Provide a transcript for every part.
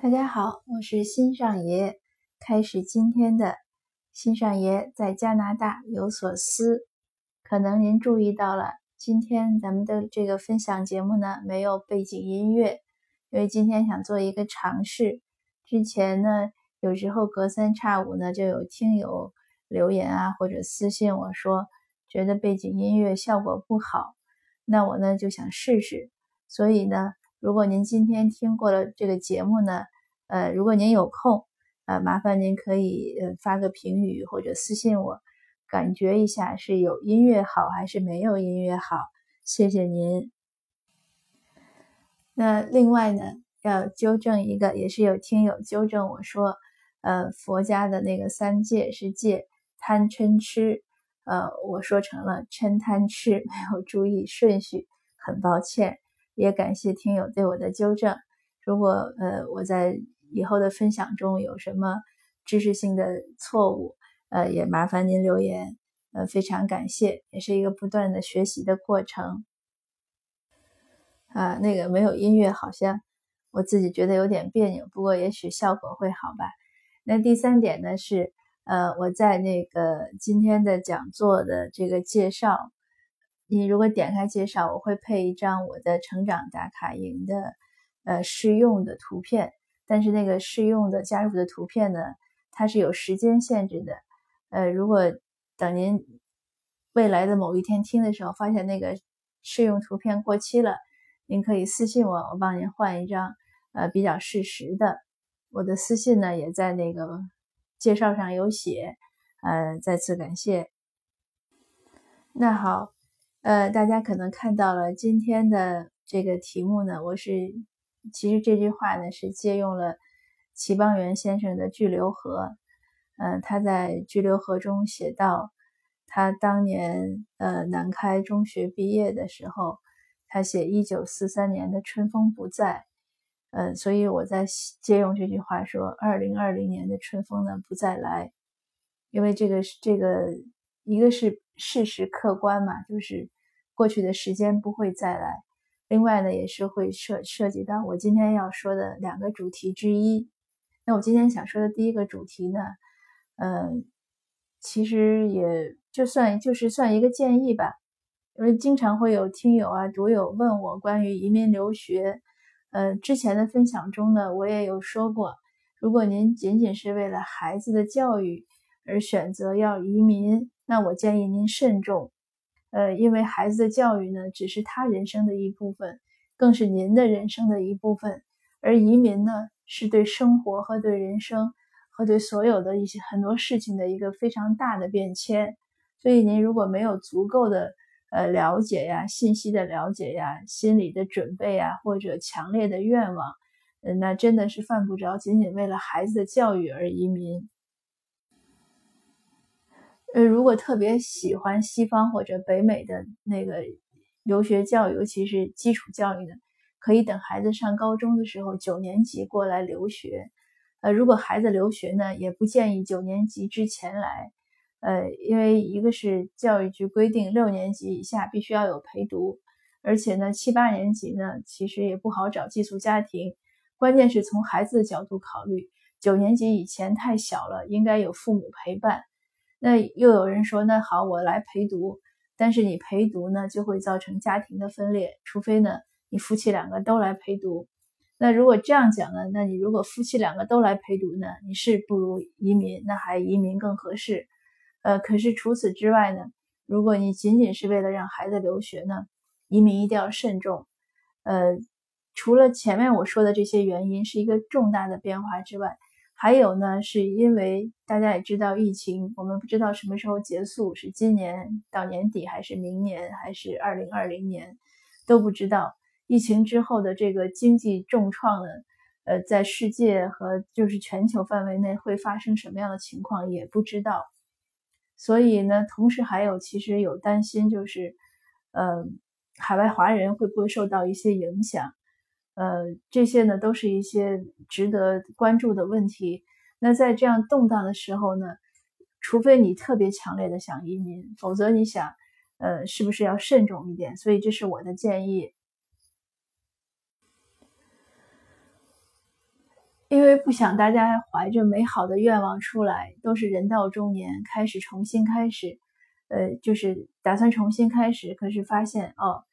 大家好，我是新上爷。开始今天的新上爷在加拿大有所思。可能您注意到了，今天咱们的这个分享节目呢没有背景音乐，因为今天想做一个尝试。之前呢，有时候隔三差五呢就有听友留言啊或者私信我说，觉得背景音乐效果不好，那我呢就想试试。所以呢。如果您今天听过了这个节目呢，呃，如果您有空，呃，麻烦您可以呃发个评语或者私信我，感觉一下是有音乐好还是没有音乐好，谢谢您。那另外呢，要纠正一个，也是有听友纠正我说，呃，佛家的那个三戒是戒贪嗔痴，呃，我说成了嗔贪痴，没有注意顺序，很抱歉。也感谢听友对我的纠正。如果呃我在以后的分享中有什么知识性的错误，呃也麻烦您留言。呃非常感谢，也是一个不断的学习的过程。啊，那个没有音乐好像我自己觉得有点别扭，不过也许效果会好吧。那第三点呢是呃我在那个今天的讲座的这个介绍。你如果点开介绍，我会配一张我的成长打卡营的呃试用的图片，但是那个试用的加入的图片呢，它是有时间限制的。呃，如果等您未来的某一天听的时候，发现那个试用图片过期了，您可以私信我，我帮您换一张呃比较适时的。我的私信呢也在那个介绍上有写，呃，再次感谢。那好。呃，大家可能看到了今天的这个题目呢，我是其实这句话呢是借用了齐邦媛先生的《巨流河》。嗯，他在《巨流河》中写到，他当年呃南开中学毕业的时候，他写一九四三年的春风不再。呃，所以我在借用这句话说，二零二零年的春风呢不再来，因为这个是这个一个是。事实客观嘛，就是过去的时间不会再来。另外呢，也是会涉涉及到我今天要说的两个主题之一。那我今天想说的第一个主题呢，嗯，其实也就算就是算一个建议吧，因为经常会有听友啊、读友问我关于移民留学。呃，之前的分享中呢，我也有说过，如果您仅仅是为了孩子的教育而选择要移民。那我建议您慎重，呃，因为孩子的教育呢，只是他人生的一部分，更是您的人生的一部分。而移民呢，是对生活和对人生和对所有的一些很多事情的一个非常大的变迁。所以您如果没有足够的呃了解呀、信息的了解呀、心理的准备呀，或者强烈的愿望，嗯，那真的是犯不着仅仅为了孩子的教育而移民。如果特别喜欢西方或者北美的那个留学教育，尤其是基础教育的，可以等孩子上高中的时候，九年级过来留学。呃，如果孩子留学呢，也不建议九年级之前来。呃，因为一个是教育局规定六年级以下必须要有陪读，而且呢，七八年级呢其实也不好找寄宿家庭。关键是从孩子的角度考虑，九年级以前太小了，应该有父母陪伴。那又有人说，那好，我来陪读，但是你陪读呢，就会造成家庭的分裂，除非呢，你夫妻两个都来陪读。那如果这样讲呢，那你如果夫妻两个都来陪读呢，你是不如移民，那还移民更合适。呃，可是除此之外呢，如果你仅仅是为了让孩子留学呢，移民一定要慎重。呃，除了前面我说的这些原因是一个重大的变化之外。还有呢，是因为大家也知道疫情，我们不知道什么时候结束，是今年到年底，还是明年，还是二零二零年，都不知道。疫情之后的这个经济重创呢，呃，在世界和就是全球范围内会发生什么样的情况也不知道。所以呢，同时还有其实有担心，就是，呃，海外华人会不会受到一些影响？呃，这些呢都是一些值得关注的问题。那在这样动荡的时候呢，除非你特别强烈的想移民，否则你想，呃，是不是要慎重一点？所以这是我的建议。因为不想大家怀着美好的愿望出来，都是人到中年，开始重新开始，呃，就是打算重新开始，可是发现哦，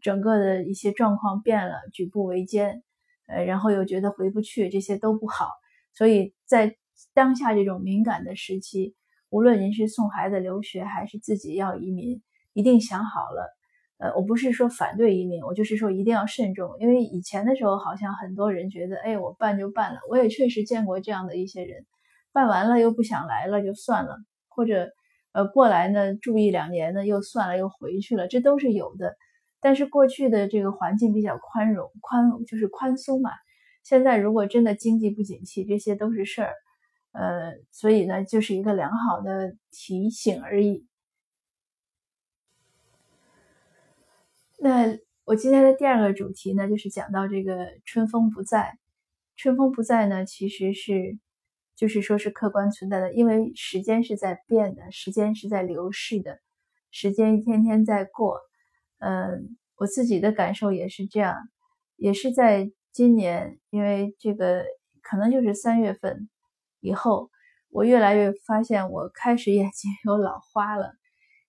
整个的一些状况变了，举步维艰，呃，然后又觉得回不去，这些都不好，所以在当下这种敏感的时期，无论您是送孩子留学，还是自己要移民，一定想好了。呃，我不是说反对移民，我就是说一定要慎重，因为以前的时候好像很多人觉得，哎，我办就办了，我也确实见过这样的一些人，办完了又不想来了就算了，或者呃过来呢住一两年呢又算了又回去了，这都是有的。但是过去的这个环境比较宽容，宽就是宽松嘛。现在如果真的经济不景气，这些都是事儿，呃，所以呢就是一个良好的提醒而已。那我今天的第二个主题呢，就是讲到这个春风不在。春风不在呢，其实是就是说是客观存在的，因为时间是在变的，时间是在流逝的，时间一天天在过。嗯，我自己的感受也是这样，也是在今年，因为这个可能就是三月份以后，我越来越发现我开始眼睛有老花了。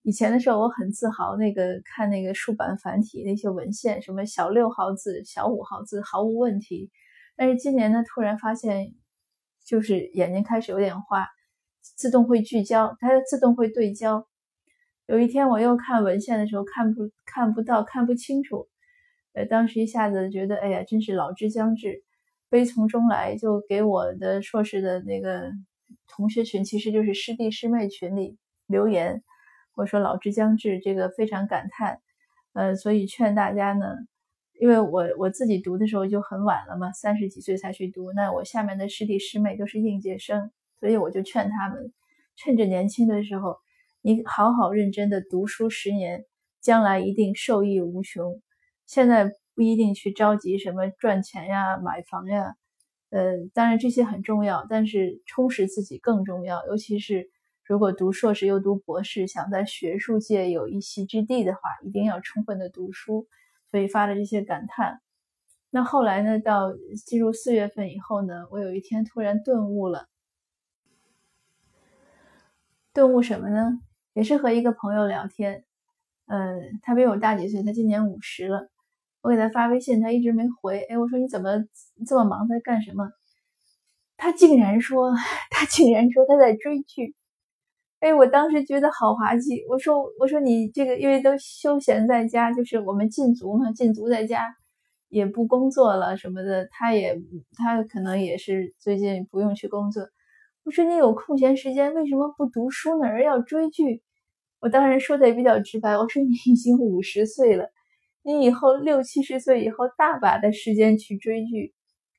以前的时候，我很自豪，那个看那个竖版繁体那些文献，什么小六号字、小五号字毫无问题。但是今年呢，突然发现，就是眼睛开始有点花，自动会聚焦，它自动会对焦。有一天我又看文献的时候，看不看不到，看不清楚。呃，当时一下子觉得，哎呀，真是老之将至，悲从中来，就给我的硕士的那个同学群，其实就是师弟师妹群里留言。我说老之将至，这个非常感叹，呃，所以劝大家呢，因为我我自己读的时候就很晚了嘛，三十几岁才去读，那我下面的师弟师妹都是应届生，所以我就劝他们，趁着年轻的时候，你好好认真的读书十年，将来一定受益无穷。现在不一定去着急什么赚钱呀、买房呀，呃，当然这些很重要，但是充实自己更重要，尤其是。如果读硕士又读博士，想在学术界有一席之地的话，一定要充分的读书。所以发了这些感叹。那后来呢？到进入四月份以后呢，我有一天突然顿悟了。顿悟什么呢？也是和一个朋友聊天，呃，他比我大几岁，他今年五十了。我给他发微信，他一直没回。哎，我说你怎么这么忙，在干什么？他竟然说，他竟然说他在追剧。哎，我当时觉得好滑稽。我说，我说你这个，因为都休闲在家，就是我们禁足嘛，禁足在家，也不工作了什么的。他也，他可能也是最近不用去工作。我说你有空闲时间，为什么不读书呢？而要追剧？我当然说的也比较直白。我说你已经五十岁了，你以后六七十岁以后，大把的时间去追剧。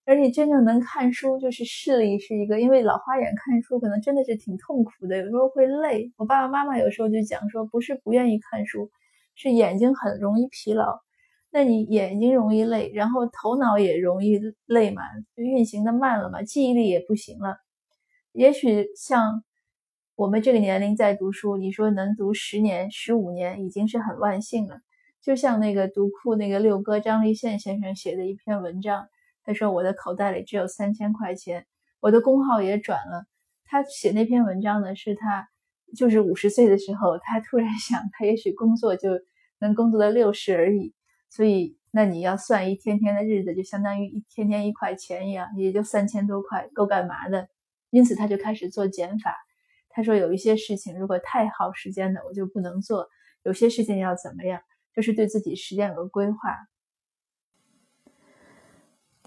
而你真正能看书，就是视力是一个，因为老花眼看书可能真的是挺痛苦的，有时候会累。我爸爸妈妈有时候就讲说，不是不愿意看书，是眼睛很容易疲劳。那你眼睛容易累，然后头脑也容易累嘛，就运行的慢了嘛，记忆力也不行了。也许像我们这个年龄在读书，你说能读十年、十五年，已经是很万幸了。就像那个读库那个六哥张立宪先生写的一篇文章。他说：“我的口袋里只有三千块钱，我的工号也转了。”他写那篇文章呢，是他就是五十岁的时候，他突然 想，他也许工作就能工作到六十而已。所以，那你要算一天天的日子，就相当于一天天一块钱一样，也就三千多块，够干嘛的？因此，他就开始做减法。他说：“有一些事情如果太耗时间的，我就不能做；有些事情要怎么样，就是对自己时间有个规划。”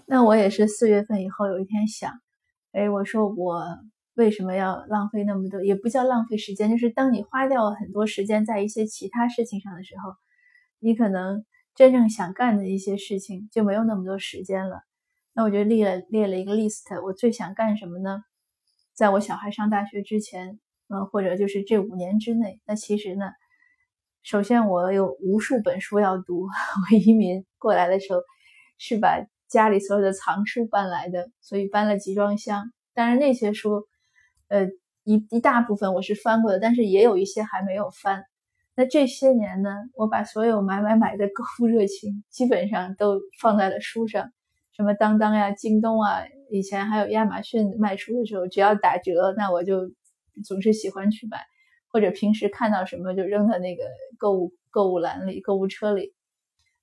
那我也是四月份以后有一天想，哎，我说我为什么要浪费那么多？也不叫浪费时间，就是当你花掉很多时间在一些其他事情上的时候，你可能真正想干的一些事情就没有那么多时间了。那我就列了列了一个 list，我最想干什么呢？在我小孩上大学之前，嗯，或者就是这五年之内。那其实呢，首先我有无数本书要读。我移民过来的时候是把。家里所有的藏书搬来的，所以搬了集装箱。当然那些书，呃，一一大部分我是翻过的，但是也有一些还没有翻。那这些年呢，我把所有买买买的购物热情基本上都放在了书上，什么当当呀、京东啊，以前还有亚马逊卖书的时候，只要打折，那我就总是喜欢去买，或者平时看到什么就扔在那个购物购物篮里、购物车里。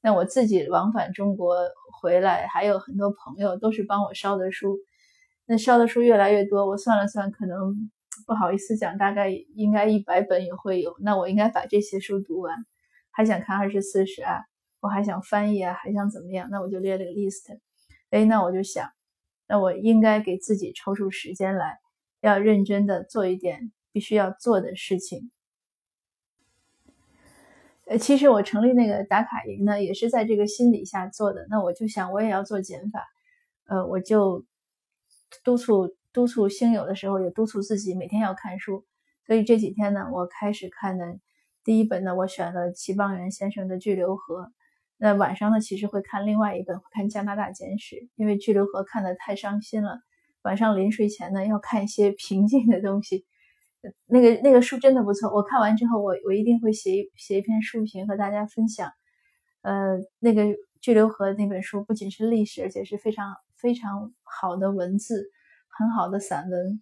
那我自己往返中国回来，还有很多朋友都是帮我烧的书。那烧的书越来越多，我算了算，可能不好意思讲，大概应该一百本也会有。那我应该把这些书读完，还想看二十四史啊，我还想翻译啊，还想怎么样？那我就列了个 list。哎，那我就想，那我应该给自己抽出时间来，要认真的做一点必须要做的事情。呃，其实我成立那个打卡营呢，也是在这个心理下做的。那我就想，我也要做减法，呃，我就督促督促星友的时候，也督促自己每天要看书。所以这几天呢，我开始看的第一本呢，我选了齐邦媛先生的《巨流河》。那晚上呢，其实会看另外一本，看《加拿大简史》，因为《巨流河》看得太伤心了。晚上临睡前呢，要看一些平静的东西。那个那个书真的不错，我看完之后，我我一定会写一写一篇书评和大家分享。呃，那个《巨流河》那本书不仅是历史，而且是非常非常好的文字，很好的散文。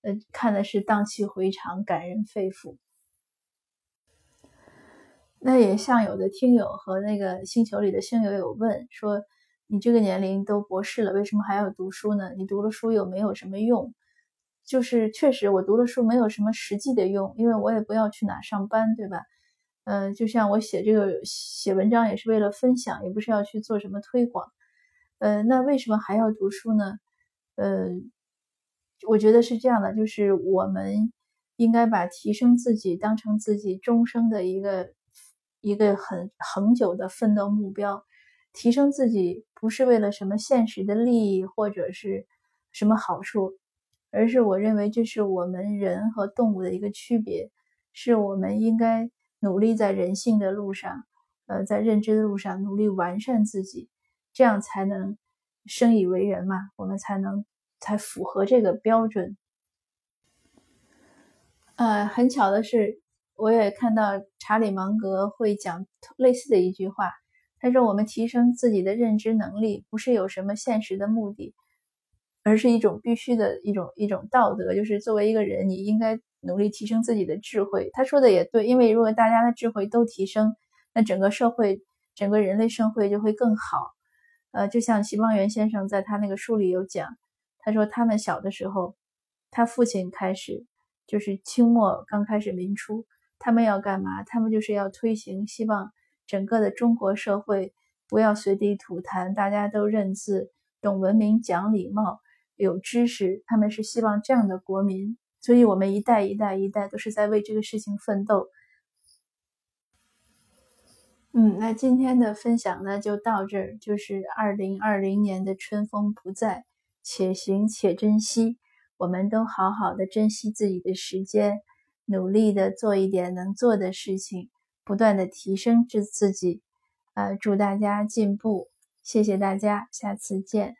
呃，看的是荡气回肠，感人肺腑。那也像有的听友和那个星球里的星友有问说，你这个年龄都博士了，为什么还要读书呢？你读了书又没有什么用？就是确实我读了书没有什么实际的用，因为我也不要去哪上班，对吧？嗯，就像我写这个写文章也是为了分享，也不是要去做什么推广。呃，那为什么还要读书呢？呃，我觉得是这样的，就是我们应该把提升自己当成自己终生的一个。一个很恒久的奋斗目标，提升自己不是为了什么现实的利益或者是什么好处，而是我认为这是我们人和动物的一个区别，是我们应该努力在人性的路上，呃，在认知的路上努力完善自己，这样才能生以为人嘛，我们才能才符合这个标准。呃，很巧的是。我也看到查理芒格会讲类似的一句话，他说：“我们提升自己的认知能力，不是有什么现实的目的，而是一种必须的一种一种道德，就是作为一个人，你应该努力提升自己的智慧。”他说的也对，因为如果大家的智慧都提升，那整个社会、整个人类社会就会更好。呃，就像齐邦媛先生在他那个书里有讲，他说他们小的时候，他父亲开始就是清末刚开始民初。他们要干嘛？他们就是要推行，希望整个的中国社会不要随地吐痰，大家都认字、懂文明、讲礼貌、有知识。他们是希望这样的国民，所以我们一代一代一代都是在为这个事情奋斗。嗯，那今天的分享呢就到这儿，就是二零二零年的春风不再，且行且珍惜，我们都好好的珍惜自己的时间。努力的做一点能做的事情，不断的提升自自己，呃，祝大家进步，谢谢大家，下次见。